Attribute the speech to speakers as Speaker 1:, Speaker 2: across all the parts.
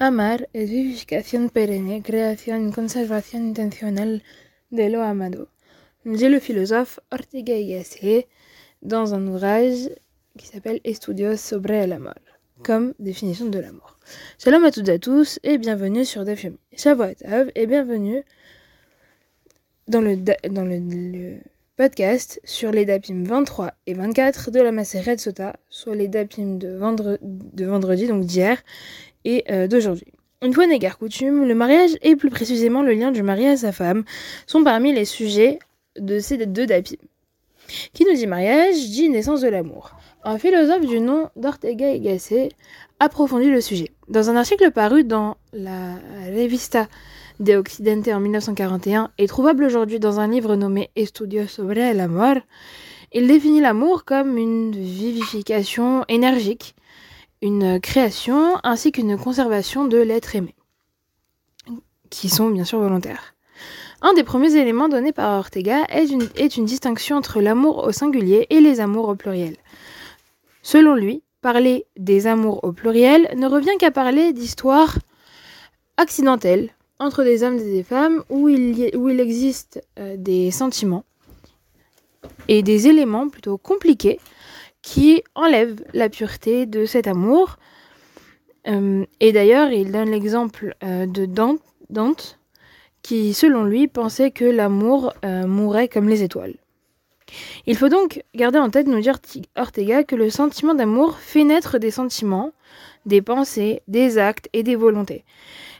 Speaker 1: Amar es vivificación perenne, creación y conservación intencional de lo amado, dit le philosophe Ortega y Gasset dans un ouvrage qui s'appelle Estudios sobre el amor, comme définition de l'amour. Salam à toutes et à tous et bienvenue sur Dafyomi. Shavuot et bienvenue dans le, dans le, podcast sur les dapim 23 et 24 de la Maseret Sota, soit les dapim de, de vendredi, donc d'hier, et euh, d'aujourd'hui. Une fois n'est guère coutume, le mariage et plus précisément le lien du mari à sa femme sont parmi les sujets de ces deux dapim. Qui nous dit mariage dit naissance de l'amour. Un philosophe du nom d'Ortega y Gasset approfondit le sujet. Dans un article paru dans la Revista de Occidente en 1941 et trouvable aujourd'hui dans un livre nommé Estudios sobre el amor, il définit l'amour comme une vivification énergique une création ainsi qu'une conservation de l'être aimé, qui sont bien sûr volontaires. Un des premiers éléments donnés par Ortega est une, est une distinction entre l'amour au singulier et les amours au pluriel. Selon lui, parler des amours au pluriel ne revient qu'à parler d'histoires accidentelles entre des hommes et des femmes où il, existe euh, des sentiments et des éléments plutôt compliqués qui enlève la pureté de cet amour. Euh, et d'ailleurs, il donne l'exemple euh, de Dante, qui, selon lui, pensait que l'amour mourrait comme les étoiles. Il faut donc garder en tête, nous dire Ortega, que le sentiment d'amour fait naître des sentiments, des pensées, des actes et des volontés.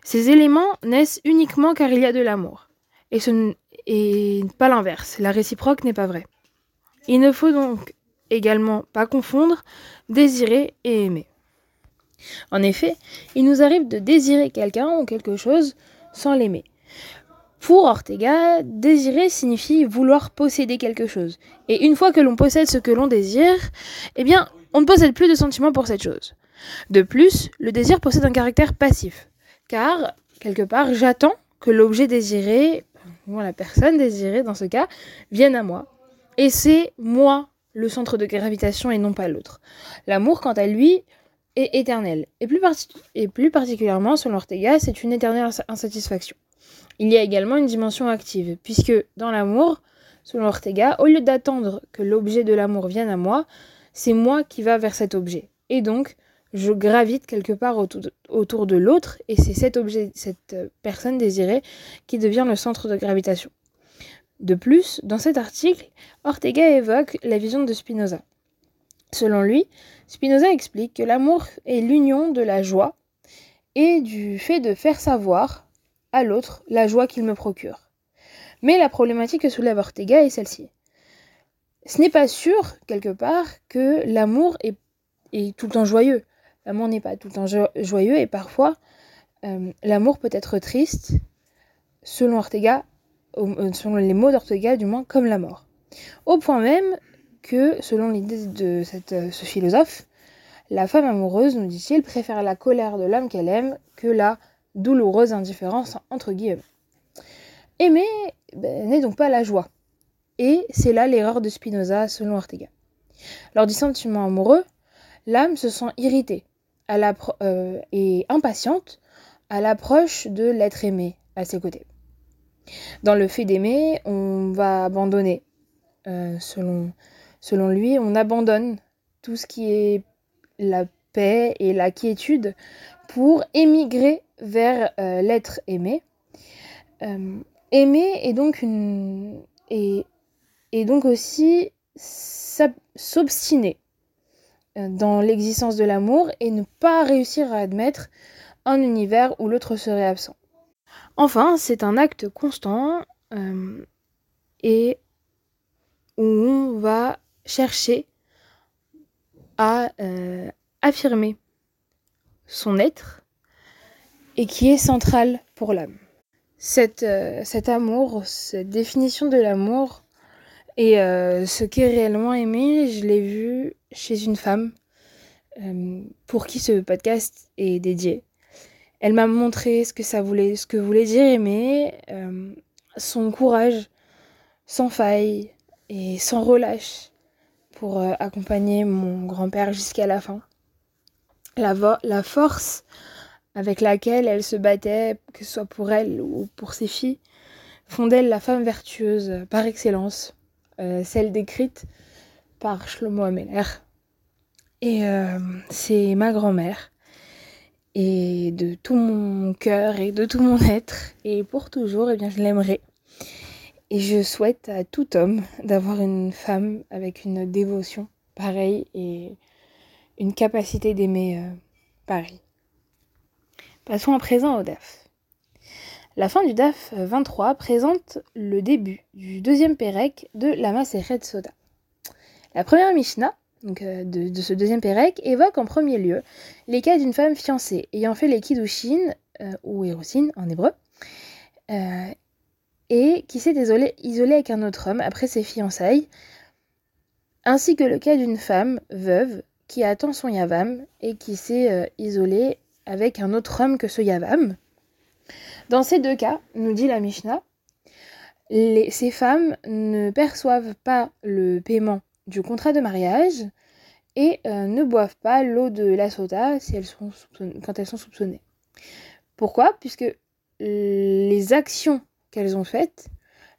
Speaker 1: Ces éléments naissent uniquement car il y a de l'amour. Et, ce et pas l'inverse, la réciproque n'est pas vraie. Il ne faut donc également pas confondre désirer et aimer. En effet, il nous arrive de désirer quelqu'un ou quelque chose sans l'aimer. Pour Ortega, désirer signifie vouloir posséder quelque chose. Et une fois que l'on possède ce que l'on désire, eh bien, on ne possède plus de sentiments pour cette chose. De plus, le désir possède un caractère passif. Car, quelque part, j'attends que l'objet désiré, ou la personne désirée dans ce cas, vienne à moi. Et c'est moi le centre de gravitation et non pas l'autre. L'amour, quant à lui, est éternel. Et plus, et plus particulièrement, selon Ortega, c'est une éternelle insatisfaction. Il y a également une dimension active, puisque dans l'amour, selon Ortega, au lieu d'attendre que l'objet de l'amour vienne à moi, c'est moi qui va vers cet objet. Et donc, je gravite quelque part autour de, l'autre, et c'est cet objet, cette personne désirée, qui devient le centre de gravitation. De plus, dans cet article, Ortega évoque la vision de Spinoza. Selon lui, Spinoza explique que l'amour est l'union de la joie et du fait de faire savoir l'autre la joie qu'il me procure. Mais la problématique que soulève Ortega est celle-ci. Ce n'est pas sûr, quelque part, que l'amour est, tout le temps joyeux. L'amour n'est pas tout le temps joyeux et parfois, euh, l'amour peut être triste, selon Ortega, euh, selon les mots d'Ortega du moins, comme la mort. Au point même que, selon l'idée de euh, ce philosophe, la femme amoureuse, nous dit-il, préfère la colère de l'homme qu'elle aime que la douloureuse indifférence entre guillemets. Aimer ben, n'est donc pas la joie. Et c'est là l'erreur de Spinoza selon Ortega. Lors du sentiment amoureux, l'âme se sent irritée euh, et impatiente à l'approche de l'être aimé à ses côtés. Dans le fait d'aimer, on va abandonner. Euh, selon, selon lui, on abandonne tout ce qui est la paix et la quiétude pour émigrer vers euh, l'être aimé. Euh, aimer est donc une et, donc aussi s'obstiner dans l'existence de l'amour et ne pas réussir à admettre un univers où l'autre serait absent. Enfin, c'est un acte constant euh, et où on va chercher à euh, affirmer son être et qui est central pour l'âme. Euh, cet amour, cette définition de l'amour et ce qu'est réellement aimer, je l'ai vu chez une femme pour qui ce podcast est dédié. Elle m'a montré ce que ça voulait, ce que voulait dire aimer, euh, son courage sans faille et sans relâche pour euh, accompagner mon grand-père jusqu'à la fin. La, force avec laquelle elle se battait, que ce soit pour elle ou pour ses filles, font d'elle la femme vertueuse par excellence, euh, celle décrite par Shlomo. Et euh, c'est ma grand-mère. Et de tout mon cœur et de tout mon être, et pour toujours, eh bien, je l'aimerai. Et je souhaite à tout homme d'avoir une femme avec une dévotion pareille et une capacité d'aimer euh, pareille. Passons à présent au DAF. La fin du DAF 23 présente le début du deuxième Pérec de la Maseret Soda. La première Mishnah euh, de, ce deuxième Pérec évoque en premier lieu les cas d'une femme fiancée ayant fait les Kiddushin, euh, ou Hérosin en hébreu, euh, et qui s'est isolée avec un autre homme après ses fiançailles, ainsi que le cas d'une femme veuve qui attend son Yavam et qui s'est isolée avec un autre homme que ce Yavam. Dans ces deux cas, nous dit la Mishnah, ces femmes ne perçoivent pas le paiement du contrat de mariage et euh, ne boivent pas l'eau de la soda quand elles sont soupçonnées. Pourquoi? Puisque les actions qu'elles ont faites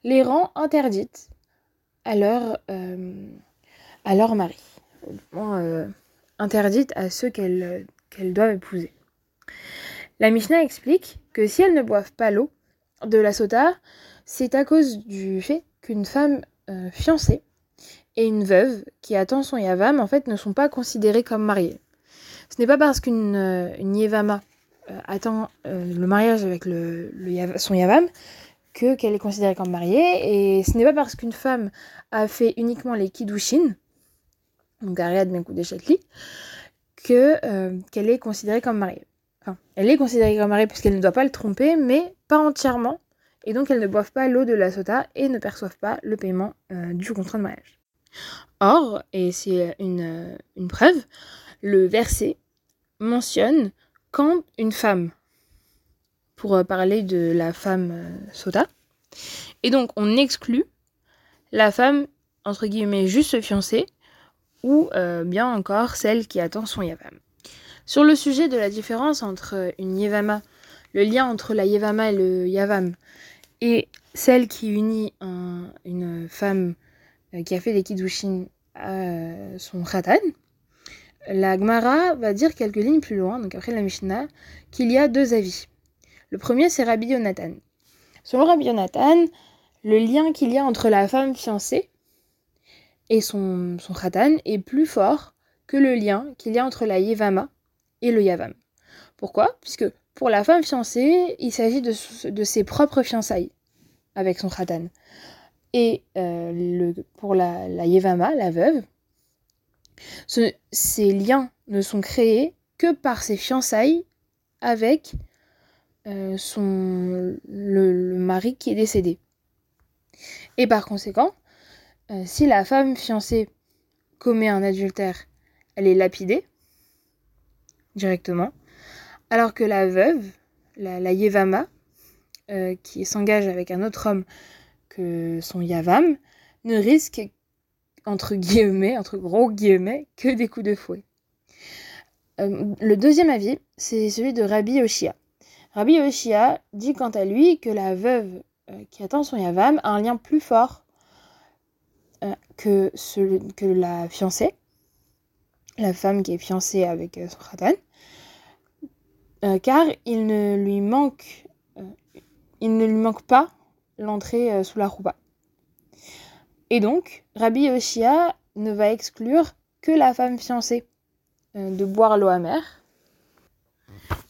Speaker 1: les rend interdites à euh, à leur mari, euh, interdites à ceux qu'elles doivent épouser. La Mishnah explique que si elles ne boivent pas l'eau de la sota, c'est à cause du fait qu'une femme euh, fiancée et une veuve qui attend son yavam en fait ne sont pas considérées comme mariées. Ce n'est pas parce qu'une euh, yevama euh, attend le mariage avec son yavam que qu'elle est considérée comme mariée et ce n'est pas parce qu'une femme a fait uniquement les kiddushin donc Ariad Menkudeshetli que qu'elle est considérée comme mariée elle est considérée comme mariée puisqu'elle ne doit pas le tromper, mais pas entièrement. Et donc elles ne boivent pas l'eau de la sota et ne perçoivent pas le paiement euh, du contrat de mariage. Or, et c'est une, euh, une, preuve, le verset mentionne quand une femme, pour euh, parler de la femme sota, et donc on exclut la femme, entre guillemets, juste fiancée, ou bien encore celle qui attend son yavam. Sur le sujet de la différence entre une yevama, le lien entre la yevama et le yavam, et celle qui unit une femme euh, qui a fait des kiddushin à son khatan, la Gemara va dire quelques lignes plus loin, donc après la Mishnah, qu'il y a deux avis. Le premier, c'est Rabbi Yonatan. Selon Rabbi Yonatan, le lien qu'il y a entre la femme fiancée et son, son khatan est plus fort que le lien qu'il y a entre la yevama et le yavam. Pourquoi? Puisque pour la femme fiancée, il s'agit de, ses propres fiançailles avec son khatan. Et euh, pour la, la yevama, la veuve, ces liens ne sont créés que par ses fiançailles avec euh, son, le, mari qui est décédé. Et par conséquent, euh, si la femme fiancée commet un adultère, elle est lapidée, directement. Alors que la veuve, la, Yevama, euh, qui s'engage avec un autre homme que son Yavam, ne risque, entre guillemets, entre gros guillemets, que des coups de fouet. Euh, le deuxième avis, c'est celui de Rabbi Oshia. Rabbi Oshia dit quant à lui que la veuve qui attend son Yavam a un lien plus fort que, que la fiancée, la femme qui est fiancée avec son khatan, euh, car il ne lui manque, euh, il ne lui manque pas l'entrée euh, sous la roupa. Et donc, Rabbi Yoshia ne va exclure que la femme fiancée de boire l'eau amère,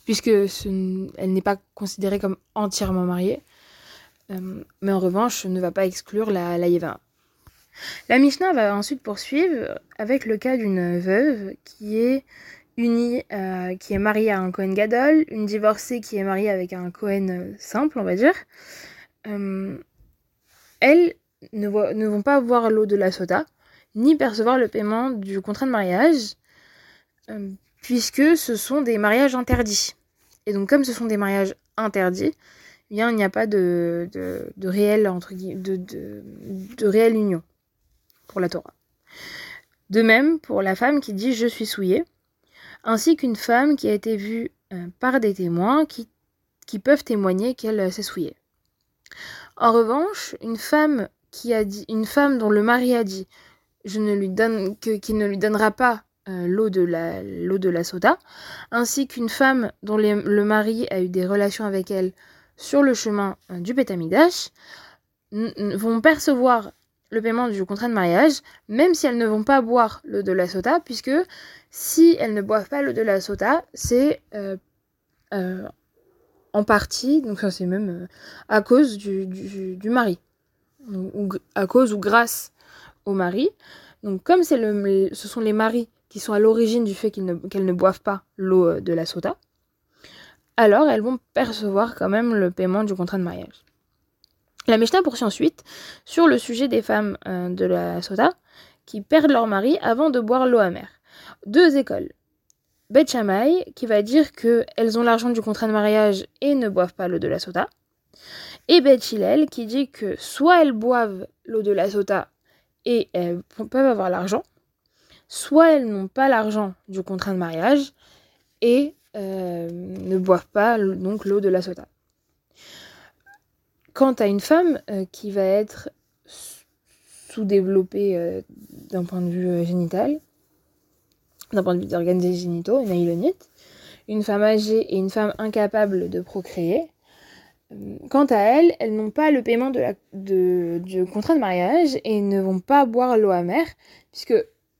Speaker 1: puisque elle n'est pas considérée comme entièrement mariée, mais en revanche ne va pas exclure la, la. La Mishnah va ensuite poursuivre avec le cas d'une veuve qui est euh, mariée à un Cohen Gadol, une divorcée qui est mariée avec un Cohen euh, simple, on va dire, euh, elles ne, vont pas voir l'eau de la sota, ni percevoir le paiement du contrat de mariage, puisque ce sont des mariages interdits. Et donc comme ce sont des mariages interdits, eh il n'y a pas de, entre de réelle union pour la Torah. De même, pour la femme qui dit je suis souillée, ainsi qu'une femme qui a été vue par des témoins qui, qui peuvent témoigner qu'elle s'est souillée. En revanche, une femme qui a dit, une femme dont le mari a dit, je ne lui donne que qu'il ne lui donnera pas l'eau de la l'eau de la soda, ainsi qu'une femme dont le mari a eu des relations avec elle sur le chemin du Betamidash, vont percevoir le paiement du contrat de mariage, même si elles ne vont pas boire l'eau de la sota, puisque si elles ne boivent pas l'eau de la sota, c'est euh, euh, en partie, donc ça c'est même euh, à cause du, mari, ou, à cause ou grâce au mari. Donc comme ce sont les maris qui sont à l'origine du fait qu'elles ne, ne, boivent pas l'eau de la sota, alors elles vont percevoir quand même le paiement du contrat de mariage. La Mishnah poursuit ensuite sur le sujet des femmes euh, de la Sota qui perdent leur mari avant de boire l'eau amère. Deux écoles. Bet Shammai qui va dire qu'elles ont l'argent du contrat de mariage et ne boivent pas l'eau de la Sota. Et Bet Hillel qui dit que soit elles boivent l'eau de la Sota et elles peuvent avoir l'argent, soit elles n'ont pas l'argent du contrat de mariage et euh, ne boivent pas donc l'eau de la Sota. Quant à une femme euh, qui va être sous-développée euh, d'un point de vue euh, génital, d'un point de vue d'organes génitaux, une aïlonite, une femme âgée et une femme incapable de procréer, quant à elles, elles n'ont pas le paiement de, du contrat de mariage et ne vont pas boire l'eau amère, puisque,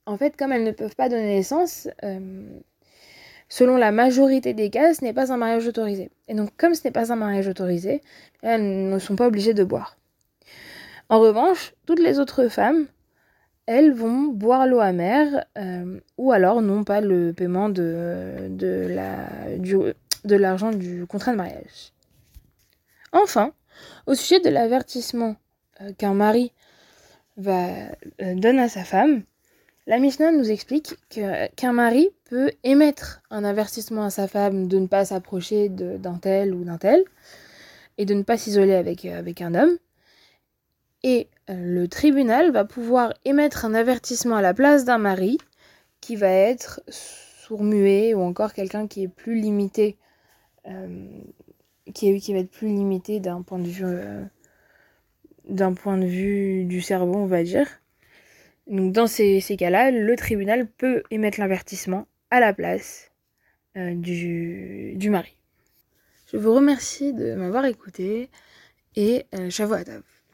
Speaker 1: en fait, comme elles ne peuvent pas donner naissance, selon la majorité des cas, ce n'est pas un mariage autorisé. Et donc, comme ce n'est pas un mariage autorisé, elles ne sont pas obligées de boire. En revanche, toutes les autres femmes, elles vont boire l'eau amère euh, ou alors n'ont pas le paiement de, de, la, de l'argent du contrat de mariage. Enfin, au sujet de l'avertissement euh, qu'un mari euh, donne à sa femme, la Mishnah nous explique qu'un mari peut émettre un avertissement à sa femme de ne pas s'approcher d'un tel ou d'un tel et de ne pas s'isoler avec, euh, un homme. Et euh, le tribunal va pouvoir émettre un avertissement à la place d'un mari qui va être sourd-muet ou encore quelqu'un qui est plus limité, euh, qui va être plus limité d'un point de vue d'un point de vue du cerveau, on va dire. Donc dans ces, cas-là, le tribunal peut émettre l'avertissement à la place euh, du, mari. Je vous remercie de m'avoir écouté et euh, à